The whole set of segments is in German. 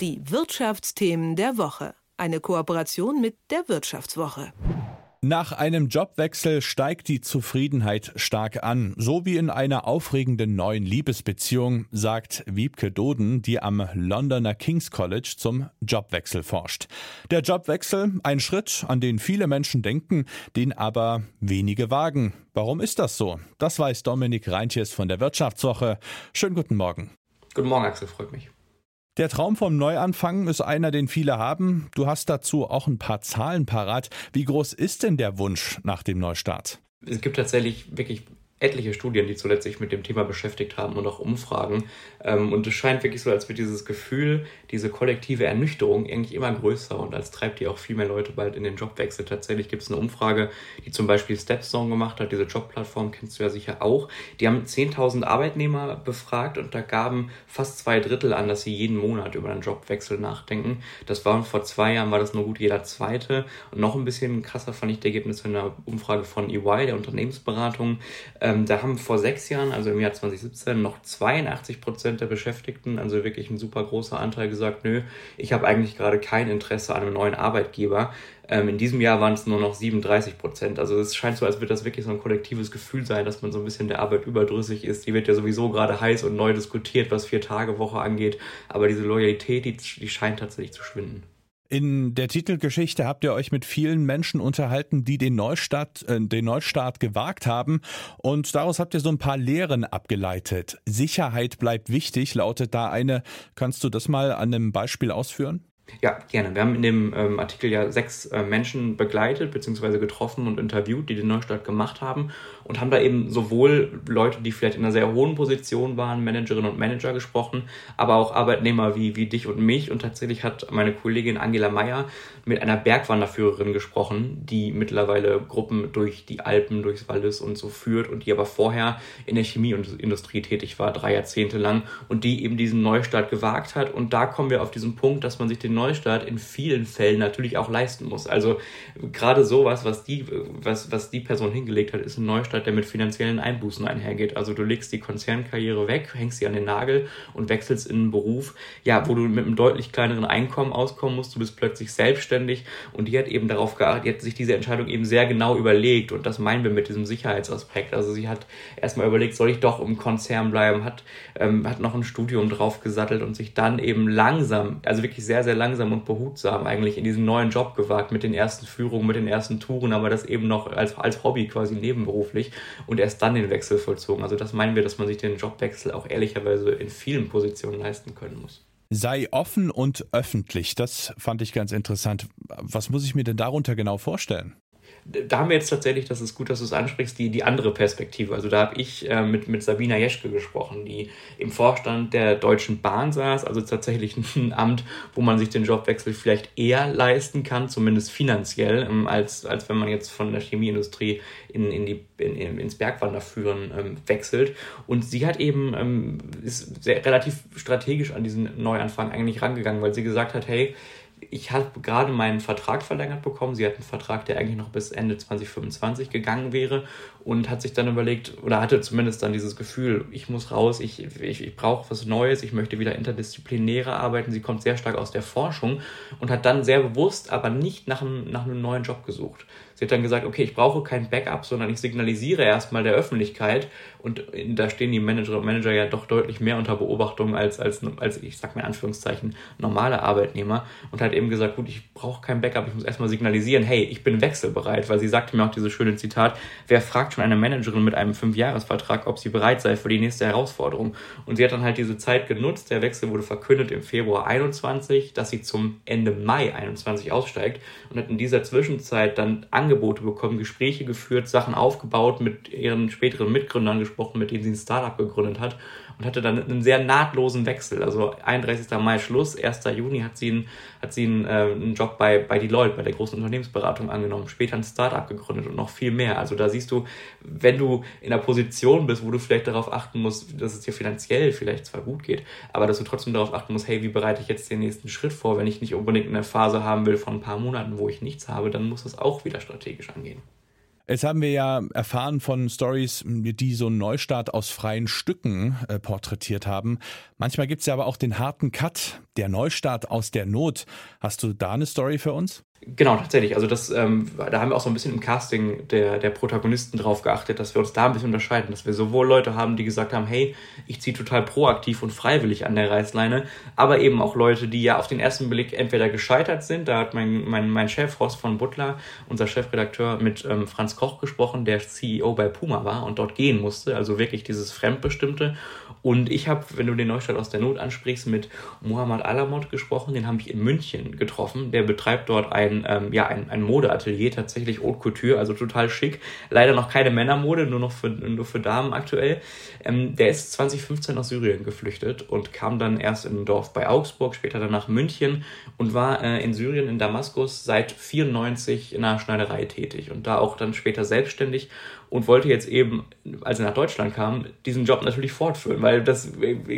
Die Wirtschaftsthemen der Woche. Eine Kooperation mit der Wirtschaftswoche. Nach einem Jobwechsel steigt die Zufriedenheit stark an, so wie in einer aufregenden neuen Liebesbeziehung, sagt Wiebke Doden, die am Londoner King's College zum Jobwechsel forscht. Der Jobwechsel, ein Schritt, an den viele Menschen denken, den aber wenige wagen. Warum ist das so? Das weiß Dominik Reintjes von der Wirtschaftswoche. Schönen guten Morgen. Guten Morgen, Axel, freut mich. Der Traum vom Neuanfang ist einer, den viele haben. Du hast dazu auch ein paar Zahlen parat. Wie groß ist denn der Wunsch nach dem Neustart? Es gibt tatsächlich wirklich etliche Studien, die zuletzt sich mit dem Thema beschäftigt haben und auch Umfragen. Ähm, und es scheint wirklich so, als wird dieses Gefühl, diese kollektive Ernüchterung eigentlich immer größer und als treibt die auch viel mehr Leute bald in den Jobwechsel. Tatsächlich gibt es eine Umfrage, die zum Beispiel Stepstone gemacht hat, diese Jobplattform kennst du ja sicher auch. Die haben 10.000 Arbeitnehmer befragt und da gaben fast zwei Drittel an, dass sie jeden Monat über einen Jobwechsel nachdenken. Das war vor zwei Jahren, war das nur gut jeder zweite. Und noch ein bisschen krasser fand ich die Ergebnisse in der Umfrage von EY, der Unternehmensberatung. Ähm, da haben vor sechs Jahren, also im Jahr 2017, noch 82 Prozent der Beschäftigten, also wirklich ein super großer Anteil, gesagt, nö, ich habe eigentlich gerade kein Interesse an einem neuen Arbeitgeber. Ähm, in diesem Jahr waren es nur noch 37 Prozent. Also es scheint so, als würde das wirklich so ein kollektives Gefühl sein, dass man so ein bisschen der Arbeit überdrüssig ist. Die wird ja sowieso gerade heiß und neu diskutiert, was Vier-Tage-Woche angeht. Aber diese Loyalität, die, die scheint tatsächlich zu schwinden. In der Titelgeschichte habt ihr euch mit vielen Menschen unterhalten, die den Neustart, äh, den Neustart gewagt haben. Und daraus habt ihr so ein paar Lehren abgeleitet. Sicherheit bleibt wichtig, lautet da eine. Kannst du das mal an einem Beispiel ausführen? Ja, gerne. Wir haben in dem ähm, Artikel ja sechs äh, Menschen begleitet bzw. getroffen und interviewt, die den Neustart gemacht haben und haben da eben sowohl Leute, die vielleicht in einer sehr hohen Position waren, Managerinnen und Manager gesprochen, aber auch Arbeitnehmer wie, wie dich und mich. Und tatsächlich hat meine Kollegin Angela Meyer mit einer Bergwanderführerin gesprochen, die mittlerweile Gruppen durch die Alpen, durchs Wallis und so führt und die aber vorher in der Chemieindustrie tätig war, drei Jahrzehnte lang und die eben diesen Neustart gewagt hat. Und da kommen wir auf diesen Punkt, dass man sich den Neustart in vielen Fällen natürlich auch leisten muss. Also gerade sowas, was die, was, was die Person hingelegt hat, ist ein Neustart, der mit finanziellen Einbußen einhergeht. Also du legst die Konzernkarriere weg, hängst sie an den Nagel und wechselst in einen Beruf, ja, wo du mit einem deutlich kleineren Einkommen auskommen musst. Du bist plötzlich selbstständig und die hat eben darauf geachtet, die hat sich diese Entscheidung eben sehr genau überlegt und das meinen wir mit diesem Sicherheitsaspekt. Also sie hat erstmal überlegt, soll ich doch im Konzern bleiben, hat, ähm, hat noch ein Studium drauf gesattelt und sich dann eben langsam, also wirklich sehr, sehr langsam langsam und behutsam eigentlich in diesen neuen Job gewagt mit den ersten Führungen, mit den ersten Touren, aber das eben noch als, als Hobby quasi nebenberuflich und erst dann den Wechsel vollzogen. Also das meinen wir, dass man sich den Jobwechsel auch ehrlicherweise in vielen Positionen leisten können muss. Sei offen und öffentlich. Das fand ich ganz interessant. Was muss ich mir denn darunter genau vorstellen? Da haben wir jetzt tatsächlich, das ist gut, dass du es ansprichst, die, die andere Perspektive. Also da habe ich äh, mit, mit Sabina Jeschke gesprochen, die im Vorstand der Deutschen Bahn saß, also tatsächlich ein Amt, wo man sich den Jobwechsel vielleicht eher leisten kann, zumindest finanziell, ähm, als, als wenn man jetzt von der Chemieindustrie in, in die, in, ins Bergwanderführen ähm, wechselt. Und sie hat eben, ähm, ist sehr, relativ strategisch an diesen Neuanfang eigentlich rangegangen, weil sie gesagt hat, hey, ich habe gerade meinen Vertrag verlängert bekommen. Sie hat einen Vertrag, der eigentlich noch bis Ende 2025 gegangen wäre und hat sich dann überlegt oder hatte zumindest dann dieses Gefühl, ich muss raus, ich, ich, ich brauche was Neues, ich möchte wieder interdisziplinärer arbeiten. Sie kommt sehr stark aus der Forschung und hat dann sehr bewusst, aber nicht nach einem, nach einem neuen Job gesucht. Sie hat dann gesagt, okay, ich brauche kein Backup, sondern ich signalisiere erstmal der Öffentlichkeit und da stehen die Manager und Manager ja doch deutlich mehr unter Beobachtung als, als, als ich sag mal in Anführungszeichen, normale Arbeitnehmer und hat eben gesagt, gut, ich brauche kein Backup, ich muss erstmal signalisieren, hey, ich bin wechselbereit, weil sie sagte mir auch dieses schöne Zitat, wer fragt schon eine Managerin mit einem Fünfjahresvertrag, ob sie bereit sei für die nächste Herausforderung. Und sie hat dann halt diese Zeit genutzt, der Wechsel wurde verkündet im Februar 21, dass sie zum Ende Mai 21 aussteigt und hat in dieser Zwischenzeit dann Angebote bekommen, Gespräche geführt, Sachen aufgebaut, mit ihren späteren Mitgründern gesprochen, mit denen sie ein Startup gegründet hat und hatte dann einen sehr nahtlosen Wechsel. Also 31. Mai Schluss, 1. Juni hat sie einen, hat sie einen, äh, einen Job bei, bei Deloitte, bei der großen Unternehmensberatung angenommen, später ein Startup gegründet und noch viel mehr. Also da siehst du, wenn du in einer Position bist, wo du vielleicht darauf achten musst, dass es dir finanziell vielleicht zwar gut geht, aber dass du trotzdem darauf achten musst, hey, wie bereite ich jetzt den nächsten Schritt vor, wenn ich nicht unbedingt eine Phase haben will von ein paar Monaten, wo ich nichts habe, dann muss das auch wieder strategisch angehen. Jetzt haben wir ja erfahren von Stories, die so einen Neustart aus freien Stücken äh, porträtiert haben. Manchmal gibt es ja aber auch den harten Cut. Der Neustart aus der Not. Hast du da eine Story für uns? Genau, tatsächlich. Also das, ähm, da haben wir auch so ein bisschen im Casting der, der Protagonisten drauf geachtet, dass wir uns da ein bisschen unterscheiden, dass wir sowohl Leute haben, die gesagt haben, hey, ich ziehe total proaktiv und freiwillig an der Reißleine, aber eben auch Leute, die ja auf den ersten Blick entweder gescheitert sind, da hat mein, mein, mein Chef Horst von Butler, unser Chefredakteur, mit ähm, Franz Koch gesprochen, der CEO bei Puma war und dort gehen musste, also wirklich dieses Fremdbestimmte. Und ich habe, wenn du den Neustart aus der Not ansprichst, mit Mohammad Alamot gesprochen, den habe ich in München getroffen, der betreibt dort ein ähm, ja, ein, ein Modeatelier, tatsächlich Haute Couture, also total schick. Leider noch keine Männermode, nur noch für, nur für Damen aktuell. Ähm, der ist 2015 nach Syrien geflüchtet und kam dann erst in ein Dorf bei Augsburg, später dann nach München und war äh, in Syrien, in Damaskus, seit 94 in einer Schneiderei tätig und da auch dann später selbstständig und wollte jetzt eben, als er nach Deutschland kam, diesen Job natürlich fortführen, weil das,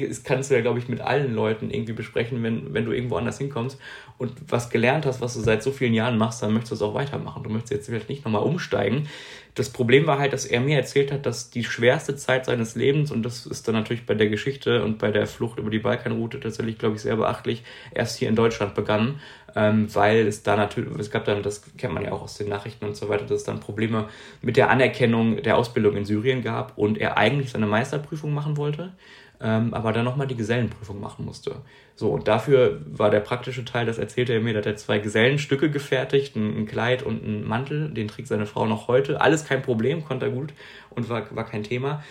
das kannst du ja, glaube ich, mit allen Leuten irgendwie besprechen, wenn, wenn du irgendwo anders hinkommst und was gelernt hast, was du seit so vielen Jahren machst, dann möchtest du es auch weitermachen. Du möchtest jetzt vielleicht nicht nochmal umsteigen. Das Problem war halt, dass er mir erzählt hat, dass die schwerste Zeit seines Lebens, und das ist dann natürlich bei der Geschichte und bei der Flucht über die Balkanroute tatsächlich, glaube ich, sehr beachtlich, erst hier in Deutschland begann, ähm, weil es da natürlich, es gab dann, das kennt man ja auch aus den Nachrichten und so weiter, dass es dann Probleme mit der Anerkennung der Ausbildung in Syrien gab und er eigentlich seine Meisterprüfung machen wollte ähm, aber dann nochmal die Gesellenprüfung machen musste. So, und dafür war der praktische Teil, das erzählte er mir, da hat er zwei Gesellenstücke gefertigt, ein, ein Kleid und ein Mantel, den trägt seine Frau noch heute. Alles kein Problem, konnte er gut und war, war kein Thema.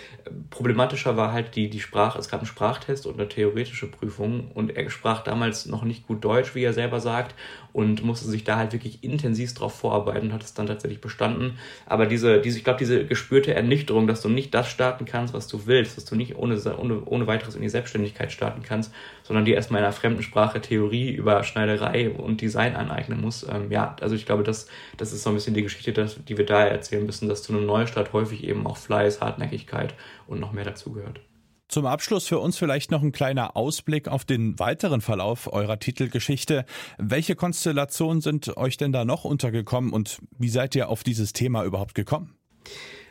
Problematischer war halt die, die Sprache, es gab einen Sprachtest und eine theoretische Prüfung und er sprach damals noch nicht gut Deutsch, wie er selber sagt, und musste sich da halt wirklich intensiv drauf vorarbeiten und hat es dann tatsächlich bestanden. Aber diese, diese ich glaube, diese gespürte Ernüchterung, dass du nicht das starten kannst, was du willst, dass du nicht ohne, ohne, ohne weiteres in die Selbstständigkeit starten kannst, sondern dir erstmal in einer fremden Sprache Theorie über Schneiderei und Design aneignen musst. Ähm, ja, also ich glaube, das, das ist so ein bisschen die Geschichte, dass, die wir da erzählen müssen, dass zu einem Neustart häufig eben auch Fleiß, Hartnäckigkeit und noch mehr dazugehört. Zum Abschluss für uns vielleicht noch ein kleiner Ausblick auf den weiteren Verlauf eurer Titelgeschichte. Welche Konstellationen sind euch denn da noch untergekommen und wie seid ihr auf dieses Thema überhaupt gekommen?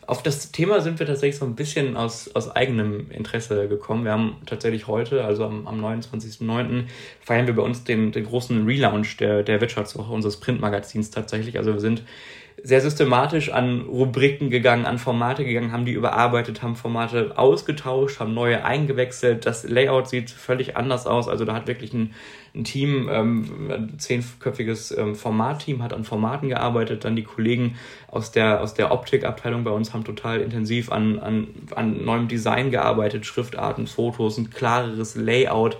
Auf das Thema sind wir tatsächlich so ein bisschen aus, aus eigenem Interesse gekommen. Wir haben tatsächlich heute, also am, am 29.09., feiern wir bei uns den, den großen Relaunch der, der Wirtschaftswoche unseres Printmagazins tatsächlich. Also wir sind sehr systematisch an Rubriken gegangen, an Formate gegangen, haben die überarbeitet, haben Formate ausgetauscht, haben neue eingewechselt. Das Layout sieht völlig anders aus. Also da hat wirklich ein, ein Team, ähm, ein zehnköpfiges ähm, Formatteam hat an Formaten gearbeitet. Dann die Kollegen aus der, aus der Optikabteilung bei uns haben total intensiv an, an, an neuem Design gearbeitet, Schriftarten, Fotos, ein klareres Layout.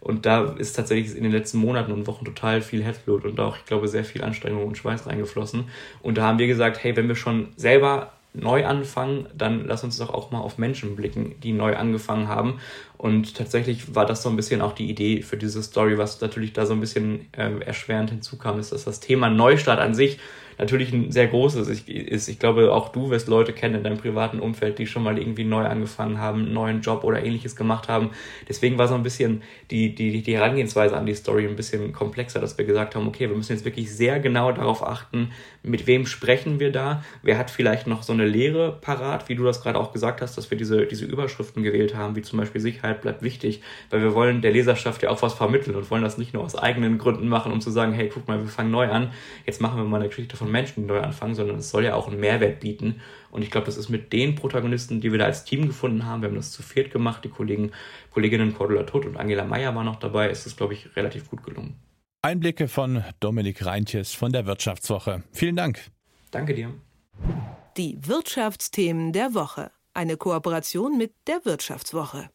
Und da ist tatsächlich in den letzten Monaten und Wochen total viel Herzblut und auch, ich glaube, sehr viel Anstrengung und Schweiß reingeflossen. Und da haben wir gesagt, hey, wenn wir schon selber neu anfangen, dann lass uns doch auch mal auf Menschen blicken, die neu angefangen haben. Und tatsächlich war das so ein bisschen auch die Idee für diese Story, was natürlich da so ein bisschen äh, erschwerend hinzukam, ist, dass das Thema Neustart an sich natürlich ein sehr großes ist. Ich glaube, auch du wirst Leute kennen in deinem privaten Umfeld, die schon mal irgendwie neu angefangen haben, einen neuen Job oder ähnliches gemacht haben. Deswegen war so ein bisschen die, die, die Herangehensweise an die Story ein bisschen komplexer, dass wir gesagt haben, okay, wir müssen jetzt wirklich sehr genau darauf achten, mit wem sprechen wir da, wer hat vielleicht noch so eine Lehre parat, wie du das gerade auch gesagt hast, dass wir diese, diese Überschriften gewählt haben, wie zum Beispiel Sicherheit bleibt wichtig, weil wir wollen der Leserschaft ja auch was vermitteln und wollen das nicht nur aus eigenen Gründen machen, um zu sagen, hey, guck mal, wir fangen neu an, jetzt machen wir mal eine Geschichte von Menschen, die neu anfangen, sondern es soll ja auch einen Mehrwert bieten. Und ich glaube, das ist mit den Protagonisten, die wir da als Team gefunden haben, wir haben das zu viert gemacht, die Kollegen, Kolleginnen Cordula Todt und Angela Meyer waren noch dabei, ist es, glaube ich, relativ gut gelungen. Einblicke von Dominik Reintjes von der Wirtschaftswoche. Vielen Dank. Danke dir. Die Wirtschaftsthemen der Woche. Eine Kooperation mit der Wirtschaftswoche.